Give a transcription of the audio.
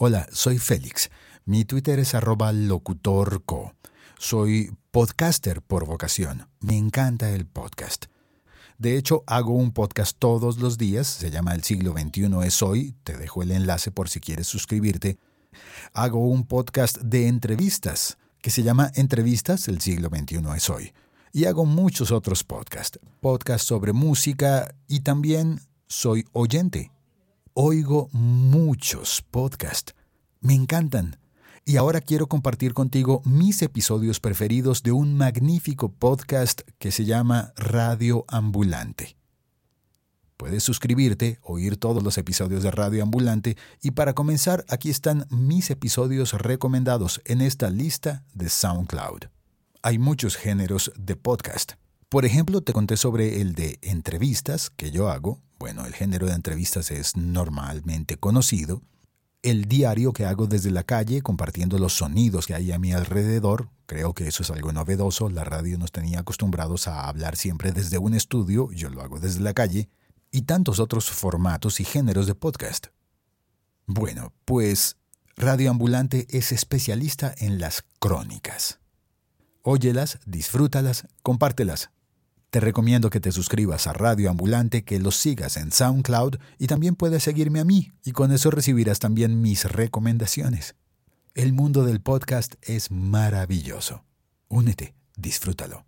Hola, soy Félix. Mi Twitter es arroba locutorco. Soy podcaster por vocación. Me encanta el podcast. De hecho, hago un podcast todos los días. Se llama El siglo XXI es hoy. Te dejo el enlace por si quieres suscribirte. Hago un podcast de entrevistas que se llama Entrevistas El siglo XXI es hoy. Y hago muchos otros podcasts. Podcasts sobre música y también soy oyente oigo muchos podcasts. Me encantan. Y ahora quiero compartir contigo mis episodios preferidos de un magnífico podcast que se llama Radio Ambulante. Puedes suscribirte, oír todos los episodios de Radio Ambulante y para comenzar aquí están mis episodios recomendados en esta lista de SoundCloud. Hay muchos géneros de podcast. Por ejemplo, te conté sobre el de entrevistas que yo hago. Bueno, el género de entrevistas es normalmente conocido. El diario que hago desde la calle, compartiendo los sonidos que hay a mi alrededor. Creo que eso es algo novedoso. La radio nos tenía acostumbrados a hablar siempre desde un estudio. Yo lo hago desde la calle. Y tantos otros formatos y géneros de podcast. Bueno, pues Radio Ambulante es especialista en las crónicas. Óyelas, disfrútalas, compártelas. Te recomiendo que te suscribas a Radio Ambulante, que los sigas en SoundCloud y también puedes seguirme a mí y con eso recibirás también mis recomendaciones. El mundo del podcast es maravilloso. Únete, disfrútalo.